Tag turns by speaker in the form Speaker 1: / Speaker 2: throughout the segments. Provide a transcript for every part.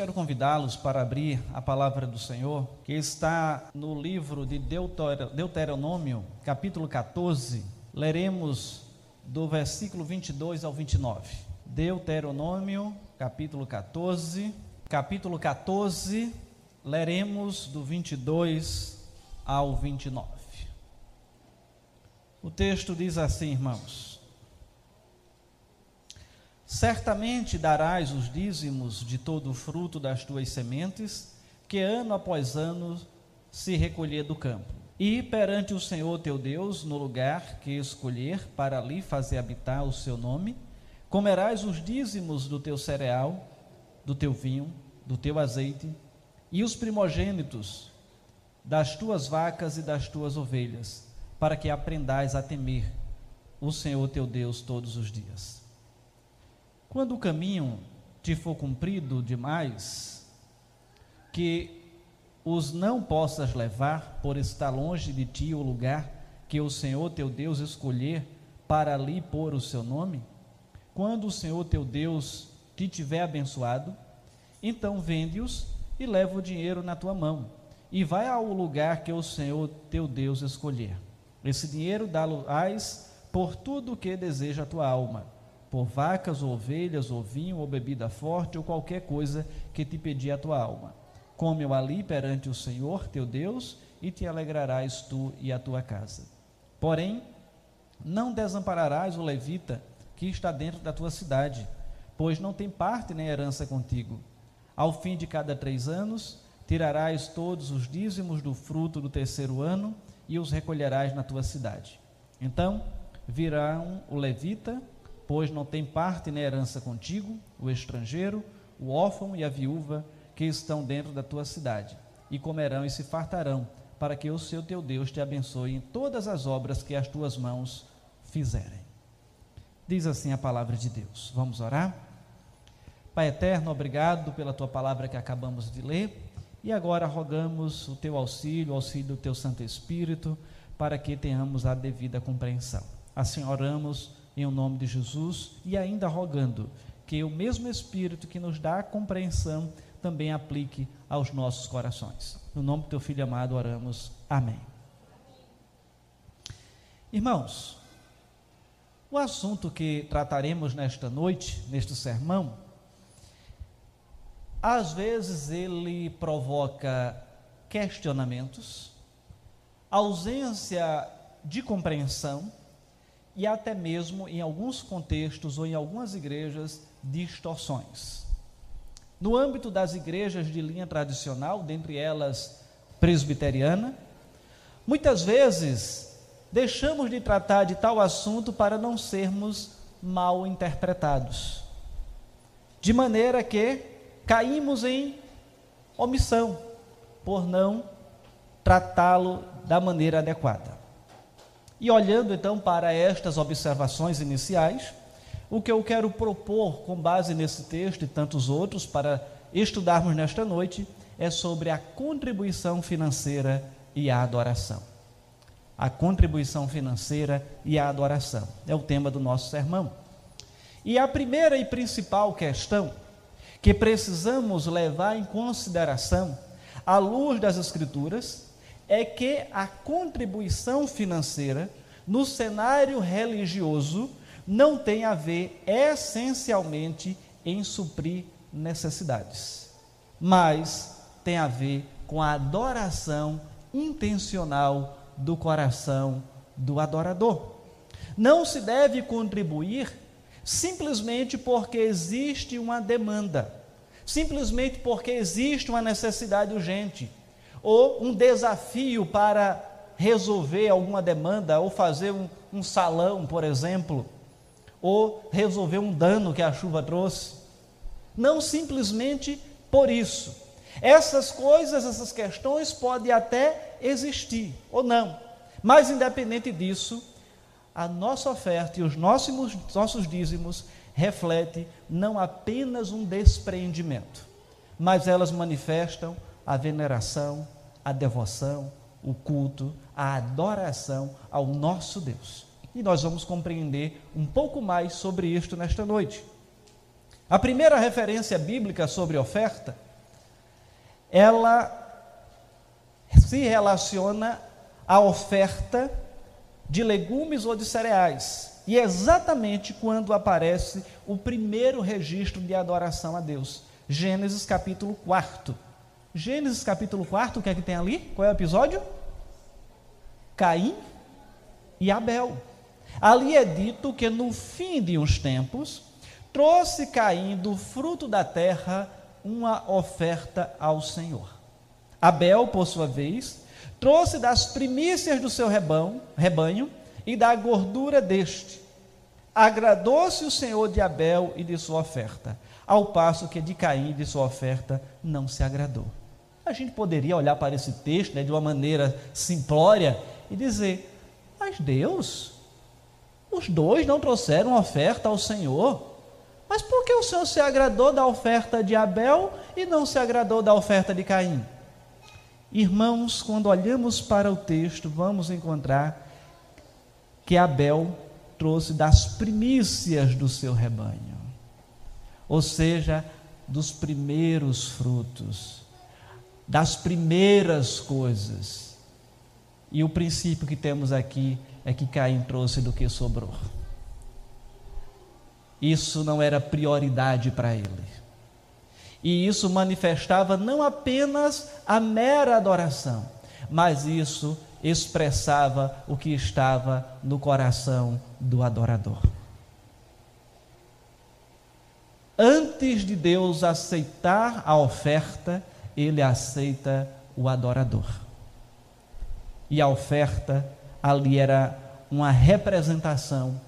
Speaker 1: quero convidá-los para abrir a palavra do Senhor, que está no livro de Deuteronômio, capítulo 14. Leremos do versículo 22 ao 29. Deuteronômio, capítulo 14. Capítulo 14, leremos do 22 ao 29. O texto diz assim, irmãos: Certamente darás os dízimos de todo o fruto das tuas sementes, que ano após ano se recolher do campo. E perante o Senhor teu Deus, no lugar que escolher para ali fazer habitar o seu nome, comerás os dízimos do teu cereal, do teu vinho, do teu azeite, e os primogênitos das tuas vacas e das tuas ovelhas, para que aprendais a temer o Senhor teu Deus todos os dias. Quando o caminho te for cumprido demais, que os não possas levar por estar longe de ti o lugar que o Senhor teu Deus escolher para ali pôr o seu nome, quando o Senhor teu Deus te tiver abençoado, então vende-os e leva o dinheiro na tua mão e vai ao lugar que o Senhor teu Deus escolher. Esse dinheiro dá-lo-ás por tudo o que deseja a tua alma por vacas ou ovelhas, ou vinho, ou bebida forte, ou qualquer coisa que te pedir a tua alma. Come-o ali perante o Senhor teu Deus, e te alegrarás tu e a tua casa. Porém, não desampararás o levita que está dentro da tua cidade, pois não tem parte nem herança contigo. Ao fim de cada três anos, tirarás todos os dízimos do fruto do terceiro ano e os recolherás na tua cidade. Então virão o levita pois não tem parte nem herança contigo, o estrangeiro, o órfão e a viúva que estão dentro da tua cidade, e comerão e se fartarão, para que o seu teu Deus te abençoe em todas as obras que as tuas mãos fizerem. Diz assim a palavra de Deus. Vamos orar? Pai eterno, obrigado pela tua palavra que acabamos de ler, e agora rogamos o teu auxílio, o auxílio do teu Santo Espírito, para que tenhamos a devida compreensão. Assim oramos em o nome de Jesus e ainda rogando que o mesmo Espírito que nos dá a compreensão também aplique aos nossos corações. No nome do teu filho amado oramos. Amém. Irmãos, o assunto que trataremos nesta noite, neste sermão, às vezes ele provoca questionamentos, ausência de compreensão e até mesmo, em alguns contextos ou em algumas igrejas, distorções. No âmbito das igrejas de linha tradicional, dentre elas presbiteriana, muitas vezes deixamos de tratar de tal assunto para não sermos mal interpretados. De maneira que caímos em omissão por não tratá-lo da maneira adequada. E olhando então para estas observações iniciais, o que eu quero propor com base nesse texto e tantos outros para estudarmos nesta noite é sobre a contribuição financeira e a adoração. A contribuição financeira e a adoração é o tema do nosso sermão. E a primeira e principal questão que precisamos levar em consideração, à luz das Escrituras, é que a contribuição financeira no cenário religioso não tem a ver essencialmente em suprir necessidades, mas tem a ver com a adoração intencional do coração do adorador. Não se deve contribuir simplesmente porque existe uma demanda, simplesmente porque existe uma necessidade urgente ou um desafio para resolver alguma demanda, ou fazer um, um salão, por exemplo, ou resolver um dano que a chuva trouxe. Não simplesmente por isso. Essas coisas, essas questões podem até existir ou não, mas independente disso, a nossa oferta e os nossos, nossos dízimos refletem não apenas um despreendimento, mas elas manifestam a veneração, a devoção, o culto, a adoração ao nosso Deus. E nós vamos compreender um pouco mais sobre isto nesta noite. A primeira referência bíblica sobre oferta ela se relaciona à oferta de legumes ou de cereais. E é exatamente quando aparece o primeiro registro de adoração a Deus. Gênesis capítulo 4. Gênesis capítulo 4, o que é que tem ali? Qual é o episódio? Caim e Abel. Ali é dito que no fim de uns tempos, trouxe Caim do fruto da terra uma oferta ao Senhor. Abel, por sua vez, trouxe das primícias do seu rebanho, rebanho e da gordura deste. Agradou-se o Senhor de Abel e de sua oferta, ao passo que de Caim e de sua oferta não se agradou. A gente poderia olhar para esse texto né, de uma maneira simplória e dizer: Mas Deus, os dois não trouxeram oferta ao Senhor. Mas por que o Senhor se agradou da oferta de Abel e não se agradou da oferta de Caim? Irmãos, quando olhamos para o texto, vamos encontrar que Abel trouxe das primícias do seu rebanho, ou seja, dos primeiros frutos, das primeiras coisas. E o princípio que temos aqui é que Caim trouxe do que sobrou. Isso não era prioridade para ele. E isso manifestava não apenas a mera adoração, mas isso expressava o que estava no coração do adorador. Antes de Deus aceitar a oferta, ele aceita o adorador. E a oferta ali era uma representação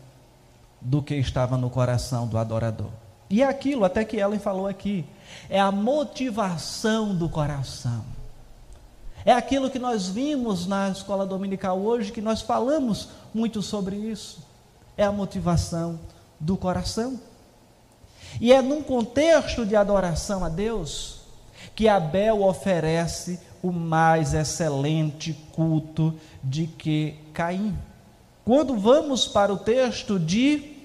Speaker 1: do que estava no coração do adorador. E é aquilo até que Ellen falou aqui, é a motivação do coração. É aquilo que nós vimos na escola dominical hoje, que nós falamos muito sobre isso. É a motivação do coração. E é num contexto de adoração a Deus que Abel oferece o mais excelente culto de que Caim. Quando vamos para o texto de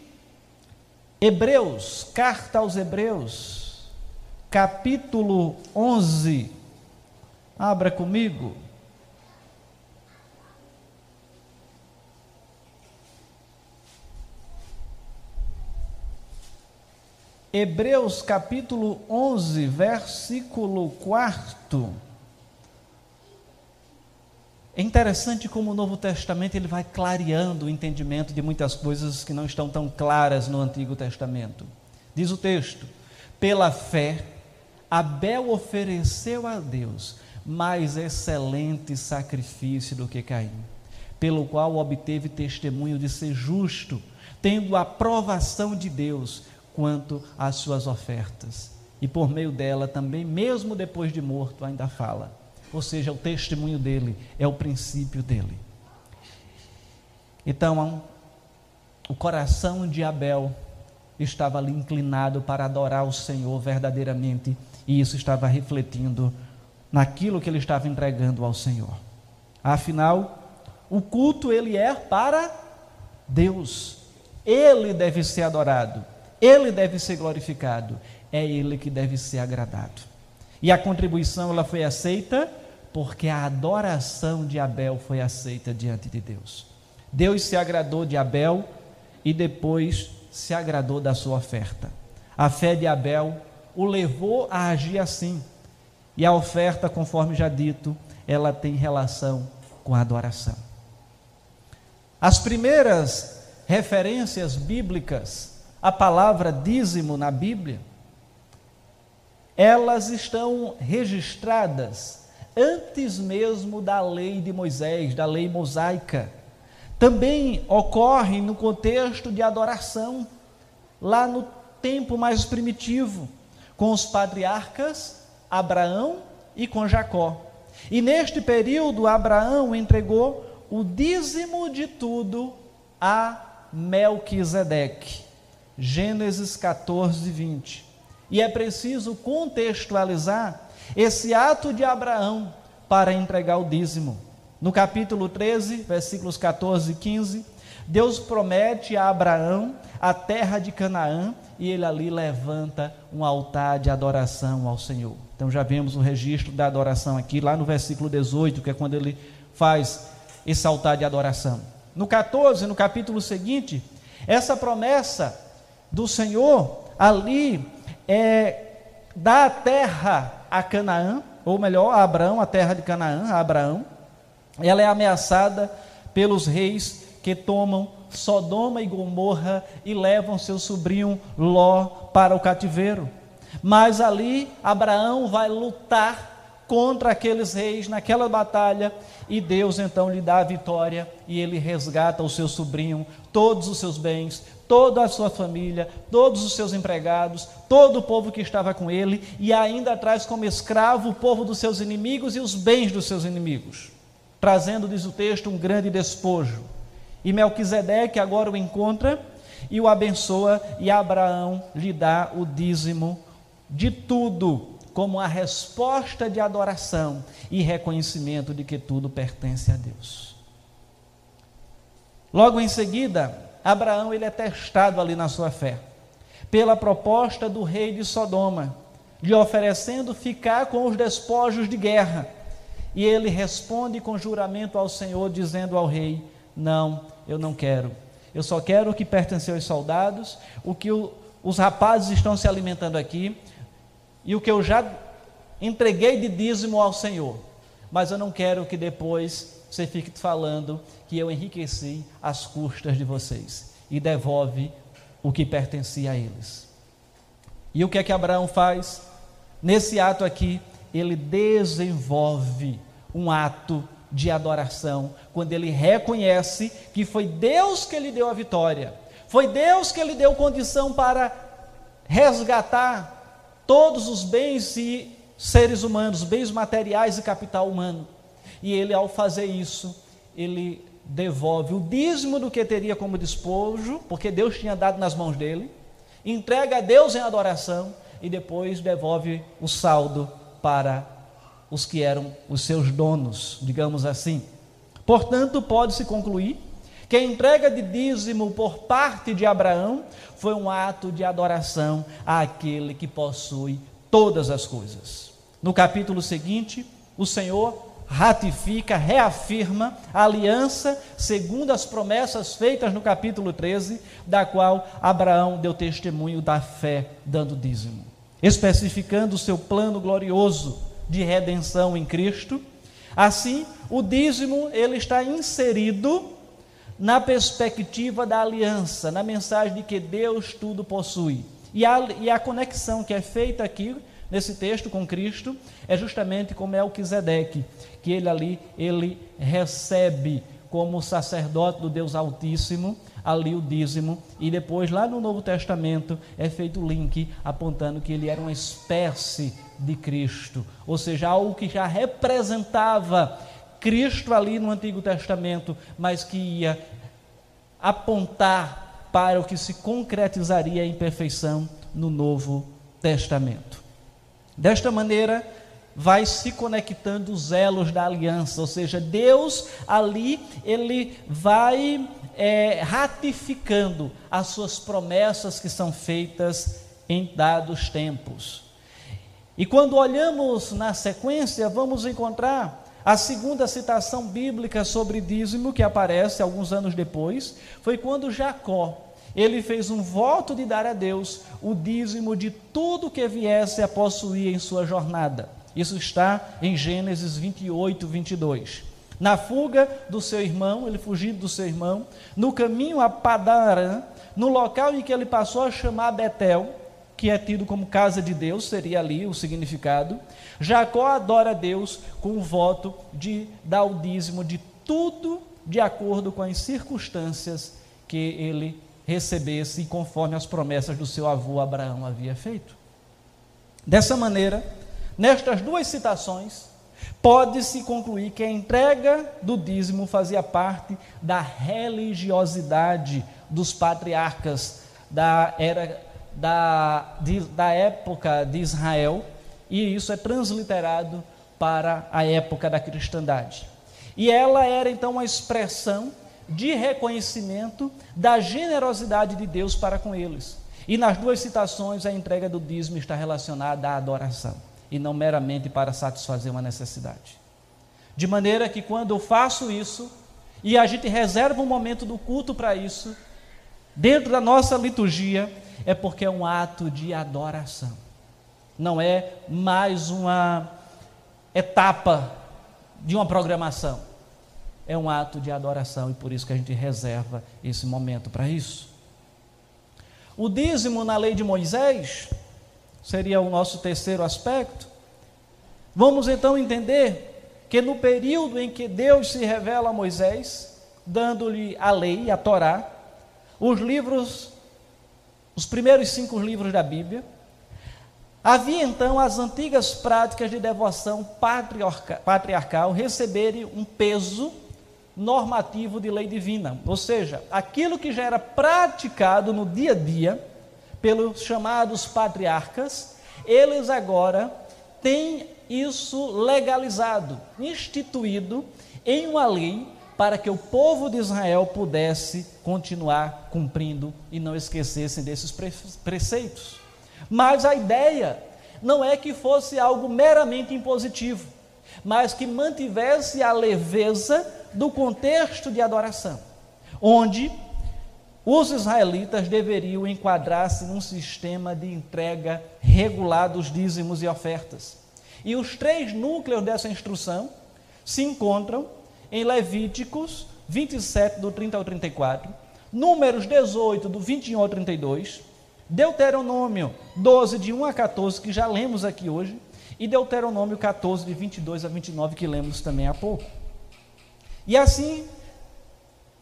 Speaker 1: Hebreus, carta aos Hebreus, capítulo 11, abra comigo. Hebreus capítulo 11, versículo 4. É interessante como o Novo Testamento ele vai clareando o entendimento de muitas coisas que não estão tão claras no Antigo Testamento. Diz o texto: pela fé, Abel ofereceu a Deus mais excelente sacrifício do que Caim, pelo qual obteve testemunho de ser justo, tendo a aprovação de Deus quanto às suas ofertas. E por meio dela também, mesmo depois de morto, ainda fala ou seja, o testemunho dele é o princípio dele. Então, o coração de Abel estava ali inclinado para adorar o Senhor verdadeiramente, e isso estava refletindo naquilo que ele estava entregando ao Senhor. Afinal, o culto ele é para Deus. Ele deve ser adorado, ele deve ser glorificado, é ele que deve ser agradado. E a contribuição ela foi aceita porque a adoração de Abel foi aceita diante de Deus. Deus se agradou de Abel e depois se agradou da sua oferta. A fé de Abel o levou a agir assim. E a oferta, conforme já dito, ela tem relação com a adoração. As primeiras referências bíblicas à palavra dízimo na Bíblia elas estão registradas antes mesmo da lei de Moisés, da lei mosaica. Também ocorre no contexto de adoração, lá no tempo mais primitivo, com os patriarcas Abraão e com Jacó. E neste período, Abraão entregou o dízimo de tudo a Melquisedeque. Gênesis 14, 20. E é preciso contextualizar esse ato de Abraão para entregar o dízimo. No capítulo 13, versículos 14 e 15, Deus promete a Abraão a terra de Canaã e ele ali levanta um altar de adoração ao Senhor. Então já vemos o registro da adoração aqui, lá no versículo 18, que é quando ele faz esse altar de adoração. No 14, no capítulo seguinte, essa promessa do Senhor ali é dar a terra a Canaã, ou melhor, a Abraão, a terra de Canaã, a Abraão. Ela é ameaçada pelos reis que tomam Sodoma e Gomorra e levam seu sobrinho Ló para o cativeiro. Mas ali Abraão vai lutar contra aqueles reis naquela batalha e Deus então lhe dá a vitória e ele resgata o seu sobrinho, todos os seus bens, toda a sua família, todos os seus empregados, todo o povo que estava com ele e ainda traz como escravo o povo dos seus inimigos e os bens dos seus inimigos, trazendo, diz o texto, um grande despojo. E Melquisedeque agora o encontra e o abençoa e Abraão lhe dá o dízimo de tudo, como a resposta de adoração e reconhecimento de que tudo pertence a Deus. Logo em seguida, Abraão ele é testado ali na sua fé, pela proposta do rei de Sodoma, lhe oferecendo ficar com os despojos de guerra. E ele responde com juramento ao Senhor, dizendo ao rei: Não, eu não quero. Eu só quero o que pertenceu aos soldados, o que o, os rapazes estão se alimentando aqui, e o que eu já entreguei de dízimo ao Senhor, mas eu não quero que depois você fique falando que eu enriqueci às custas de vocês e devolve o que pertencia a eles. E o que é que Abraão faz? Nesse ato aqui, ele desenvolve um ato de adoração, quando ele reconhece que foi Deus que lhe deu a vitória, foi Deus que lhe deu condição para resgatar todos os bens e seres humanos, bens materiais e capital humano. E ele, ao fazer isso, ele devolve o dízimo do que teria como despojo, porque Deus tinha dado nas mãos dele, entrega a Deus em adoração e depois devolve o saldo para os que eram os seus donos, digamos assim. Portanto, pode-se concluir que a entrega de dízimo por parte de Abraão foi um ato de adoração àquele que possui todas as coisas. No capítulo seguinte, o Senhor ratifica, reafirma a aliança segundo as promessas feitas no capítulo 13, da qual Abraão deu testemunho da fé, dando dízimo, especificando o seu plano glorioso de redenção em Cristo. Assim, o dízimo ele está inserido na perspectiva da aliança, na mensagem de que Deus tudo possui. E a, e a conexão que é feita aqui nesse texto com Cristo é justamente como é o Quisedeque, que ele ali ele recebe como sacerdote do Deus Altíssimo ali o dízimo e depois lá no Novo Testamento é feito o link apontando que ele era uma espécie de Cristo, ou seja, algo que já representava Cristo ali no Antigo Testamento, mas que ia apontar para o que se concretizaria em perfeição no Novo Testamento. Desta maneira, vai se conectando os elos da aliança, ou seja, Deus ali, ele vai é, ratificando as suas promessas que são feitas em dados tempos. E quando olhamos na sequência, vamos encontrar a segunda citação bíblica sobre dízimo, que aparece alguns anos depois, foi quando Jacó, ele fez um voto de dar a Deus o dízimo de tudo que viesse a possuir em sua jornada. Isso está em Gênesis 28, 22. Na fuga do seu irmão, ele fugindo do seu irmão, no caminho a Padarã, no local em que ele passou a chamar Betel, que é tido como casa de Deus, seria ali o significado. Jacó adora a Deus com o voto de dar o dízimo de tudo de acordo com as circunstâncias que ele recebesse conforme as promessas do seu avô Abraão havia feito. Dessa maneira, nestas duas citações, pode-se concluir que a entrega do dízimo fazia parte da religiosidade dos patriarcas da era da, de, da época de Israel, e isso é transliterado para a época da cristandade. E ela era então uma expressão de reconhecimento da generosidade de Deus para com eles. E nas duas citações, a entrega do dízimo está relacionada à adoração. e não meramente para satisfazer uma necessidade. De maneira que quando eu faço isso, e a gente reserva um momento do culto para isso, dentro da nossa liturgia, é porque é um ato de adoração. Não é mais uma etapa de uma programação. É um ato de adoração e por isso que a gente reserva esse momento para isso. O dízimo na lei de Moisés seria o nosso terceiro aspecto. Vamos então entender que no período em que Deus se revela a Moisés, dando-lhe a lei, a Torá, os livros, os primeiros cinco livros da Bíblia, havia então as antigas práticas de devoção patriarcal receberem um peso normativo de lei divina, ou seja, aquilo que já era praticado no dia a dia pelos chamados patriarcas, eles agora têm isso legalizado, instituído em uma lei para que o povo de Israel pudesse continuar cumprindo e não esquecessem desses preceitos. Mas a ideia não é que fosse algo meramente impositivo, mas que mantivesse a leveza do contexto de adoração, onde os israelitas deveriam enquadrar-se num sistema de entrega regular dos dízimos e ofertas. E os três núcleos dessa instrução se encontram em Levíticos 27, do 30 ao 34, Números 18, do 21 ao 32, Deuteronômio 12, de 1 a 14, que já lemos aqui hoje, e Deuteronômio 14, de 22 a 29, que lemos também há pouco. E assim,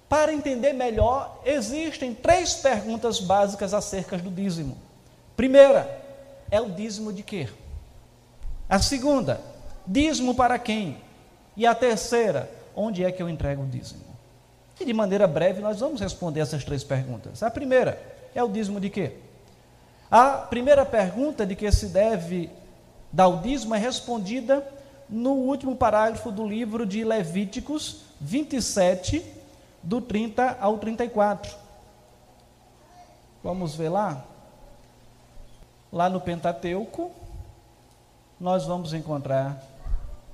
Speaker 1: para entender melhor, existem três perguntas básicas acerca do dízimo. Primeira, é o dízimo de quê? A segunda, dízimo para quem? E a terceira, onde é que eu entrego o dízimo? E de maneira breve nós vamos responder essas três perguntas. A primeira é o dízimo de quê? A primeira pergunta de que se deve dar o dízimo é respondida no último parágrafo do livro de Levíticos, 27, do 30 ao 34. Vamos ver lá? Lá no Pentateuco, nós vamos encontrar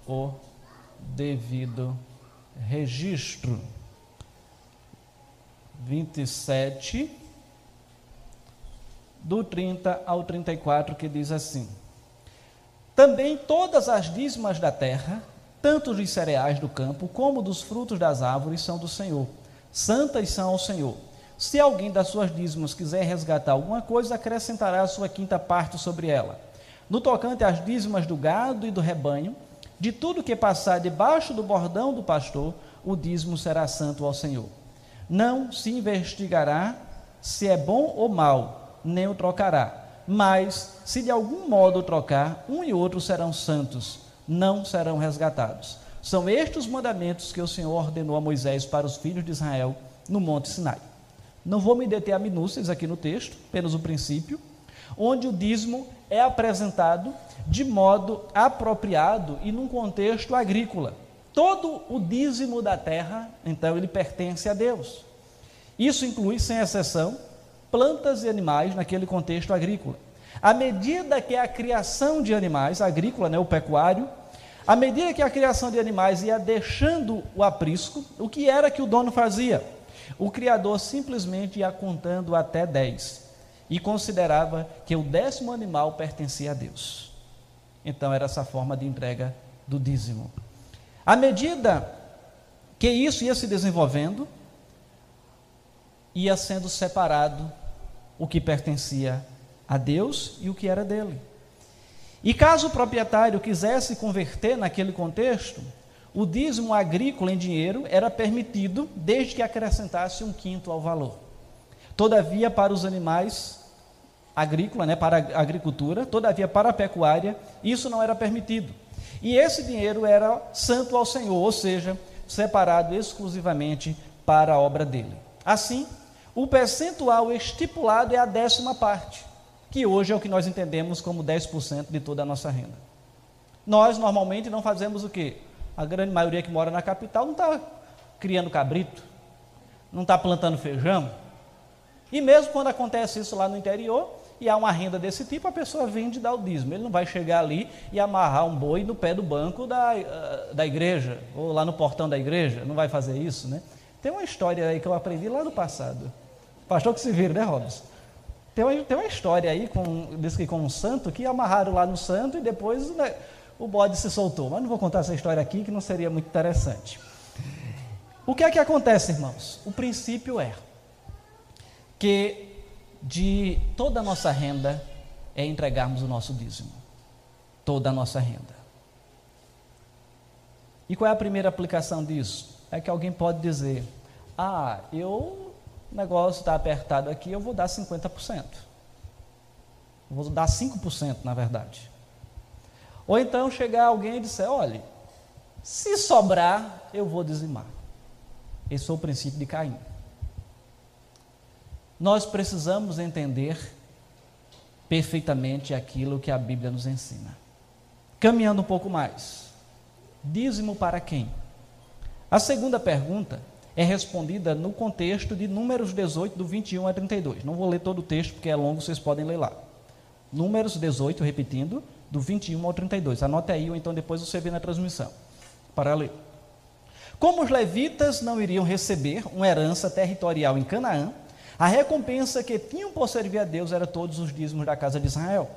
Speaker 1: o devido registro. 27, do 30 ao 34, que diz assim: Também todas as dízimas da terra tanto dos cereais do campo como dos frutos das árvores são do Senhor. Santas são ao Senhor. Se alguém das suas dízimos quiser resgatar alguma coisa, acrescentará a sua quinta parte sobre ela. No tocante às dízimas do gado e do rebanho, de tudo que passar debaixo do bordão do pastor, o dízimo será santo ao Senhor. Não se investigará se é bom ou mal, nem o trocará. Mas, se de algum modo trocar, um e outro serão santos não serão resgatados. São estes os mandamentos que o Senhor ordenou a Moisés para os filhos de Israel no Monte Sinai. Não vou me deter a minúcias aqui no texto, apenas o princípio, onde o dízimo é apresentado de modo apropriado e num contexto agrícola. Todo o dízimo da terra, então, ele pertence a Deus. Isso inclui, sem exceção, plantas e animais naquele contexto agrícola. À medida que a criação de animais, agrícola, né, o pecuário, à medida que a criação de animais ia deixando o aprisco, o que era que o dono fazia? O criador simplesmente ia contando até 10 e considerava que o décimo animal pertencia a Deus. Então era essa forma de entrega do dízimo. À medida que isso ia se desenvolvendo, ia sendo separado o que pertencia a Deus e o que era dele. E caso o proprietário quisesse converter naquele contexto, o dízimo agrícola em dinheiro era permitido desde que acrescentasse um quinto ao valor. Todavia, para os animais agrícola, né, para a agricultura, todavia para a pecuária, isso não era permitido. E esse dinheiro era santo ao Senhor, ou seja, separado exclusivamente para a obra dele. Assim, o percentual estipulado é a décima parte que hoje é o que nós entendemos como 10% de toda a nossa renda. Nós normalmente não fazemos o quê? A grande maioria que mora na capital não está criando cabrito, não está plantando feijão. E mesmo quando acontece isso lá no interior, e há uma renda desse tipo, a pessoa vende e dá o dízimo. Ele não vai chegar ali e amarrar um boi no pé do banco da, eh, da igreja, ou lá no portão da igreja, não vai fazer isso, né? Tem uma história aí que eu aprendi lá no passado. Pastor que se vira, né, Robson? Tem uma, tem uma história aí, com, diz que com um santo, que amarraram lá no santo e depois né, o bode se soltou. Mas não vou contar essa história aqui, que não seria muito interessante. O que é que acontece, irmãos? O princípio é que de toda a nossa renda é entregarmos o nosso dízimo. Toda a nossa renda. E qual é a primeira aplicação disso? É que alguém pode dizer: Ah, eu, o negócio está apertado aqui, eu vou dar 50%. vou dar 5%, na verdade. Ou então chegar alguém e dizer: Olha, se sobrar, eu vou dizimar. Esse é o princípio de Caim nós precisamos entender perfeitamente aquilo que a Bíblia nos ensina. Caminhando um pouco mais, dízimo para quem? A segunda pergunta é respondida no contexto de Números 18, do 21 a 32. Não vou ler todo o texto porque é longo, vocês podem ler lá. Números 18, repetindo, do 21 ao 32. Anote aí ou então depois você vê na transmissão para ler. Como os levitas não iriam receber uma herança territorial em Canaã, a recompensa que tinham por servir a Deus era todos os dízimos da casa de Israel.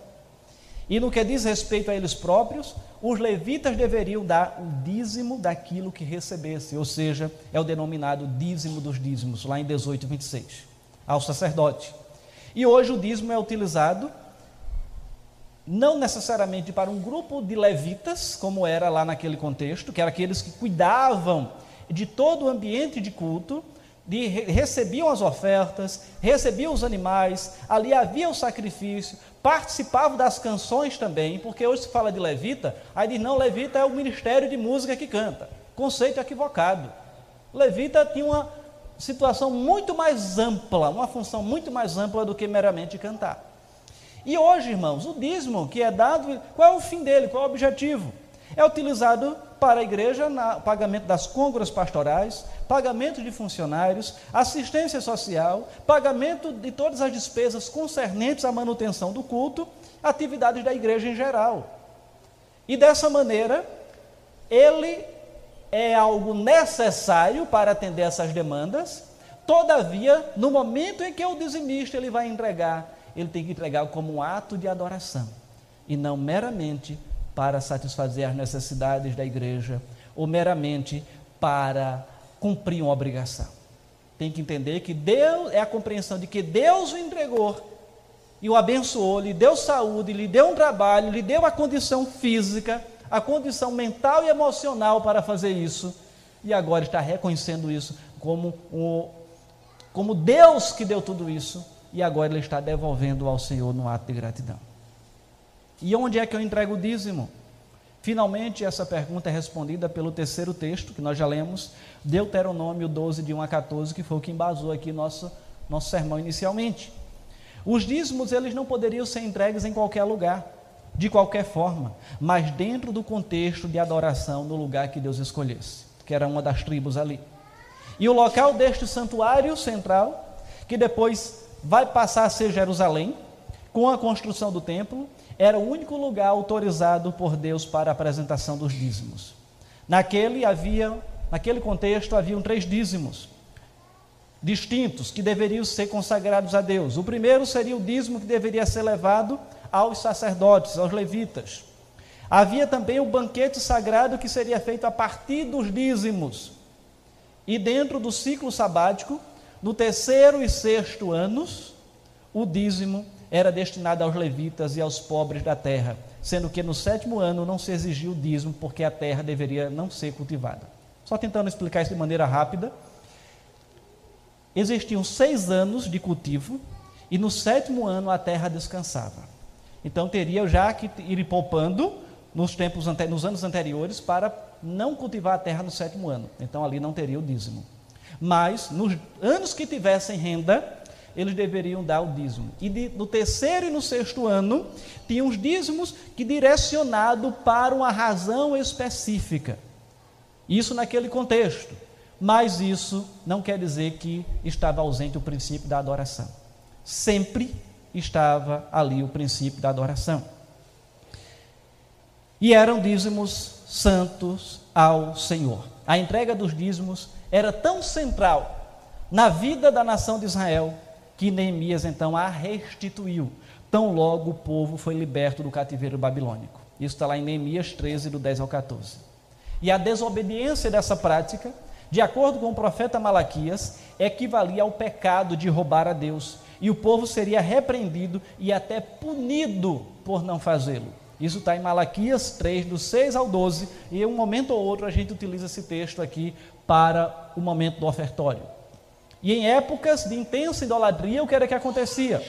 Speaker 1: E no que diz respeito a eles próprios, os levitas deveriam dar o dízimo daquilo que recebesse, ou seja, é o denominado dízimo dos dízimos, lá em 18, 26, ao sacerdote. E hoje o dízimo é utilizado não necessariamente para um grupo de levitas, como era lá naquele contexto, que eram aqueles que cuidavam de todo o ambiente de culto, de, recebiam as ofertas, recebiam os animais, ali havia o sacrifício, participavam das canções também, porque hoje se fala de levita, aí diz, não, levita é o ministério de música que canta. Conceito equivocado. Levita tinha uma situação muito mais ampla, uma função muito mais ampla do que meramente cantar. E hoje, irmãos, o dízimo que é dado, qual é o fim dele, qual é o objetivo? É utilizado para a igreja no pagamento das côngoras pastorais, pagamento de funcionários, assistência social, pagamento de todas as despesas concernentes à manutenção do culto, atividades da igreja em geral. E dessa maneira, ele é algo necessário para atender essas demandas, todavia, no momento em que o dizimista ele vai entregar, ele tem que entregar como um ato de adoração, e não meramente para satisfazer as necessidades da igreja ou meramente para cumprir uma obrigação. Tem que entender que Deus é a compreensão de que Deus o entregou e o abençoou, lhe deu saúde, lhe deu um trabalho, lhe deu a condição física, a condição mental e emocional para fazer isso, e agora está reconhecendo isso como, um, como Deus que deu tudo isso, e agora ele está devolvendo ao Senhor no ato de gratidão. E onde é que eu entrego o dízimo? Finalmente, essa pergunta é respondida pelo terceiro texto, que nós já lemos, Deuteronômio 12, de 1 a 14, que foi o que embasou aqui nosso, nosso sermão inicialmente. Os dízimos, eles não poderiam ser entregues em qualquer lugar, de qualquer forma, mas dentro do contexto de adoração no lugar que Deus escolhesse, que era uma das tribos ali. E o local deste santuário central, que depois vai passar a ser Jerusalém, com a construção do templo, era o único lugar autorizado por Deus para a apresentação dos dízimos. Naquele havia, naquele contexto haviam três dízimos distintos que deveriam ser consagrados a Deus. O primeiro seria o dízimo que deveria ser levado aos sacerdotes, aos levitas. Havia também o banquete sagrado que seria feito a partir dos dízimos. E dentro do ciclo sabático, no terceiro e sexto anos, o dízimo era destinada aos levitas e aos pobres da terra, sendo que no sétimo ano não se exigiu o dízimo, porque a terra deveria não ser cultivada. Só tentando explicar isso de maneira rápida. Existiam seis anos de cultivo, e no sétimo ano a terra descansava. Então teria já que ir poupando nos tempos nos anos anteriores para não cultivar a terra no sétimo ano. Então ali não teria o dízimo. Mas nos anos que tivessem renda, eles deveriam dar o dízimo. E de, no terceiro e no sexto ano, tinham os dízimos que direcionado para uma razão específica. Isso naquele contexto. Mas isso não quer dizer que estava ausente o princípio da adoração. Sempre estava ali o princípio da adoração. E eram dízimos santos ao Senhor. A entrega dos dízimos era tão central na vida da nação de Israel que Neemias então a restituiu, tão logo o povo foi liberto do cativeiro babilônico. Isso está lá em Neemias 13, do 10 ao 14. E a desobediência dessa prática, de acordo com o profeta Malaquias, equivalia ao pecado de roubar a Deus, e o povo seria repreendido e até punido por não fazê-lo. Isso está em Malaquias 3, do 6 ao 12, e em um momento ou outro a gente utiliza esse texto aqui para o momento do ofertório. E em épocas de intensa idolatria, o que era que acontecia?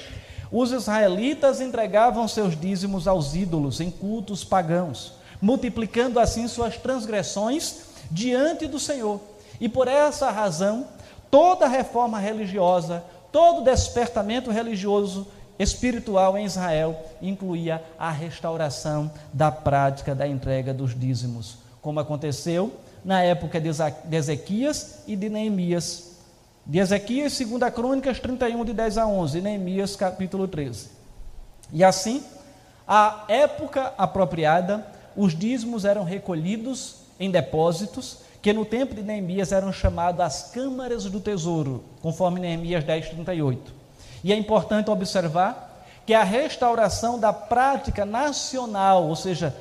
Speaker 1: Os israelitas entregavam seus dízimos aos ídolos em cultos pagãos, multiplicando assim suas transgressões diante do Senhor. E por essa razão, toda reforma religiosa, todo despertamento religioso espiritual em Israel incluía a restauração da prática da entrega dos dízimos, como aconteceu na época de Ezequias e de Neemias. De Ezequias, 2 Crônicas 31, de 10 a 11, e Neemias, capítulo 13. E assim, a época apropriada, os dízimos eram recolhidos em depósitos, que no tempo de Neemias eram chamados as câmaras do tesouro, conforme Neemias 10, 38. E é importante observar que a restauração da prática nacional, ou seja,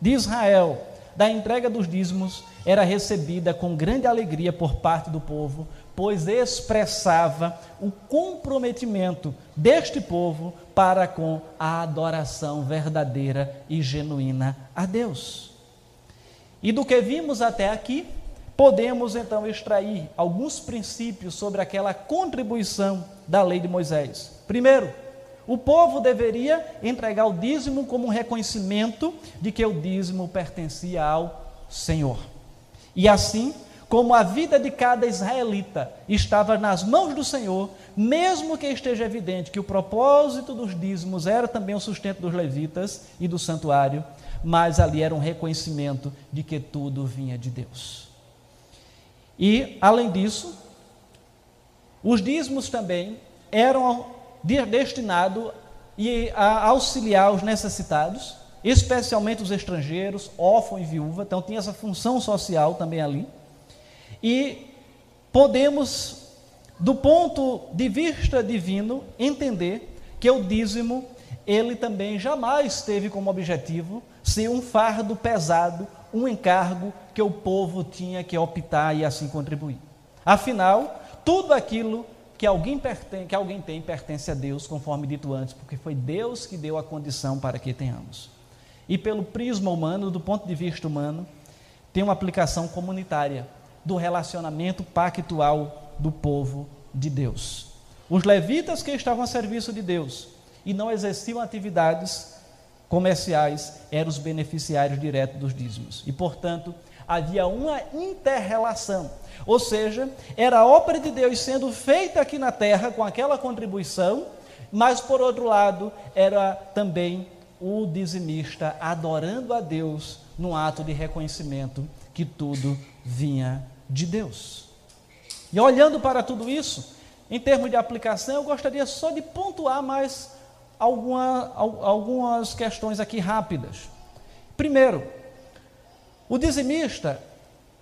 Speaker 1: de Israel, da entrega dos dízimos, era recebida com grande alegria por parte do povo, pois expressava o comprometimento deste povo para com a adoração verdadeira e genuína a Deus. E do que vimos até aqui, podemos então extrair alguns princípios sobre aquela contribuição da lei de Moisés. Primeiro, o povo deveria entregar o dízimo como um reconhecimento de que o dízimo pertencia ao Senhor. E assim, como a vida de cada israelita estava nas mãos do Senhor, mesmo que esteja evidente que o propósito dos dízimos era também o sustento dos levitas e do santuário, mas ali era um reconhecimento de que tudo vinha de Deus. E, além disso, os dízimos também eram destinados a auxiliar os necessitados, especialmente os estrangeiros, órfão e viúva, então tinha essa função social também ali. E podemos, do ponto de vista divino, entender que o dízimo, ele também jamais teve como objetivo ser um fardo pesado, um encargo que o povo tinha que optar e assim contribuir. Afinal, tudo aquilo que alguém, pertence, que alguém tem pertence a Deus, conforme dito antes, porque foi Deus que deu a condição para que tenhamos e pelo prisma humano, do ponto de vista humano, tem uma aplicação comunitária do relacionamento pactual do povo de Deus. Os levitas que estavam a serviço de Deus e não exerciam atividades comerciais eram os beneficiários diretos dos dízimos. E, portanto, havia uma interrelação. Ou seja, era a obra de Deus sendo feita aqui na terra com aquela contribuição, mas, por outro lado, era também o dizimista adorando a Deus num ato de reconhecimento que tudo vinha de Deus. E olhando para tudo isso, em termos de aplicação, eu gostaria só de pontuar mais alguma, algumas questões aqui rápidas. Primeiro, o dizimista,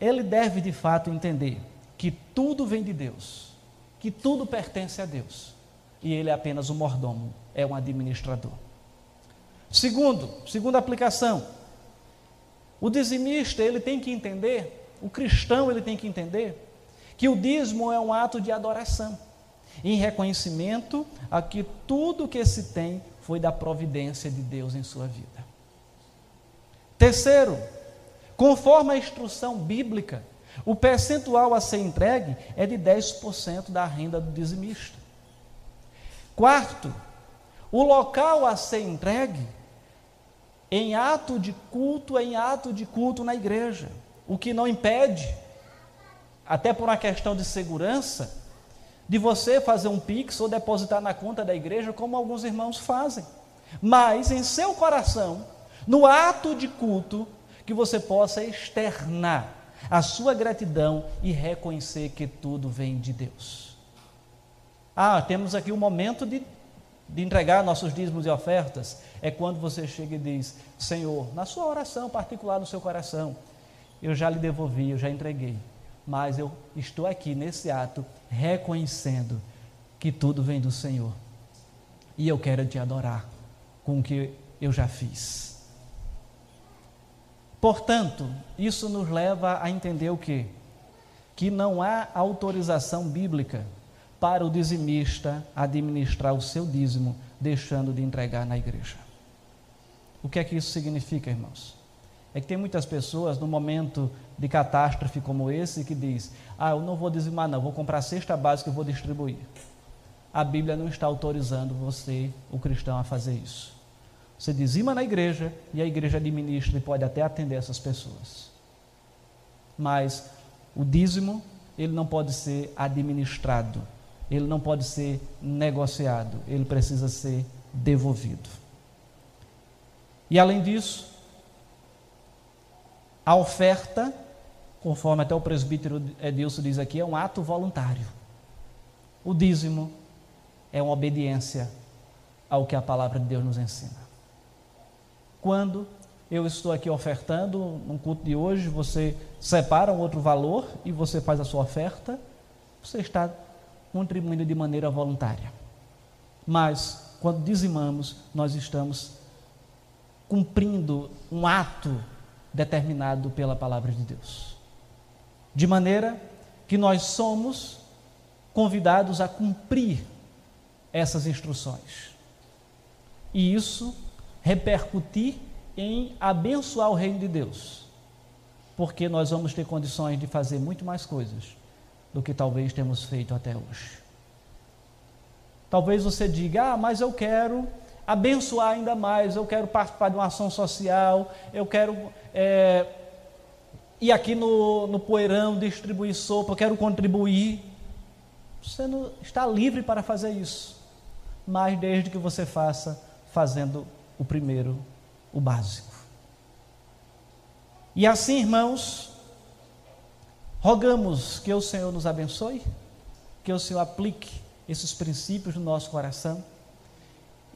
Speaker 1: ele deve de fato entender que tudo vem de Deus, que tudo pertence a Deus, e ele é apenas um mordomo, é um administrador. Segundo, segunda aplicação, o dizimista ele tem que entender, o cristão ele tem que entender que o dízimo é um ato de adoração, em reconhecimento a que tudo que se tem foi da providência de Deus em sua vida. Terceiro, conforme a instrução bíblica, o percentual a ser entregue é de 10% da renda do dizimista. Quarto, o local a ser entregue em ato de culto, em ato de culto na igreja. O que não impede, até por uma questão de segurança, de você fazer um pix ou depositar na conta da igreja, como alguns irmãos fazem. Mas em seu coração, no ato de culto, que você possa externar a sua gratidão e reconhecer que tudo vem de Deus. Ah, temos aqui um momento de de entregar nossos dízimos e ofertas é quando você chega e diz: Senhor, na sua oração particular no seu coração, eu já lhe devolvi, eu já entreguei, mas eu estou aqui nesse ato reconhecendo que tudo vem do Senhor e eu quero te adorar com o que eu já fiz. Portanto, isso nos leva a entender o que? Que não há autorização bíblica para o dizimista administrar o seu dízimo, deixando de entregar na igreja. O que é que isso significa, irmãos? É que tem muitas pessoas no momento de catástrofe como esse que diz: "Ah, eu não vou dizimar não, vou comprar cesta básica e vou distribuir". A Bíblia não está autorizando você, o cristão, a fazer isso. Você dizima na igreja e a igreja administra e pode até atender essas pessoas. Mas o dízimo, ele não pode ser administrado, ele não pode ser negociado, ele precisa ser devolvido. E além disso, a oferta, conforme até o presbítero Edilson diz aqui, é um ato voluntário. O dízimo é uma obediência ao que a palavra de Deus nos ensina. Quando eu estou aqui ofertando, no culto de hoje, você separa um outro valor e você faz a sua oferta, você está contribuindo de maneira voluntária. Mas, quando dizimamos, nós estamos cumprindo um ato determinado pela palavra de Deus. De maneira que nós somos convidados a cumprir essas instruções. E isso repercutir em abençoar o reino de Deus, porque nós vamos ter condições de fazer muito mais coisas do que talvez temos feito até hoje. Talvez você diga: Ah, mas eu quero abençoar ainda mais, eu quero participar de uma ação social, eu quero é, ir aqui no, no poeirão distribuir sopa, quero contribuir. Você não está livre para fazer isso, mas desde que você faça fazendo o primeiro, o básico. E assim, irmãos, rogamos que o Senhor nos abençoe, que o Senhor aplique esses princípios no nosso coração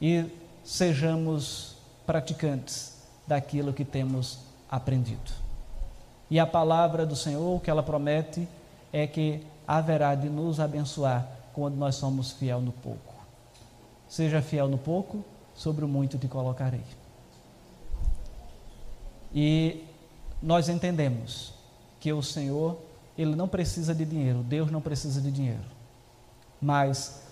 Speaker 1: e sejamos praticantes daquilo que temos aprendido. E a palavra do Senhor, o que ela promete, é que haverá de nos abençoar quando nós somos fiel no pouco. Seja fiel no pouco, sobre o muito te colocarei. E nós entendemos que o Senhor, ele não precisa de dinheiro, Deus não precisa de dinheiro. Mas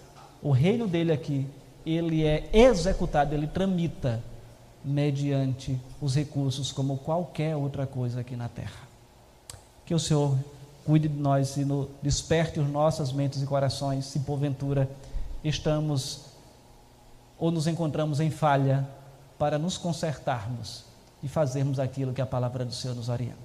Speaker 1: o reino dele aqui, ele é executado, ele tramita mediante os recursos como qualquer outra coisa aqui na terra. Que o Senhor cuide de nós e no, desperte as nossas mentes e corações, se porventura estamos ou nos encontramos em falha para nos consertarmos e fazermos aquilo que a palavra do Senhor nos orienta.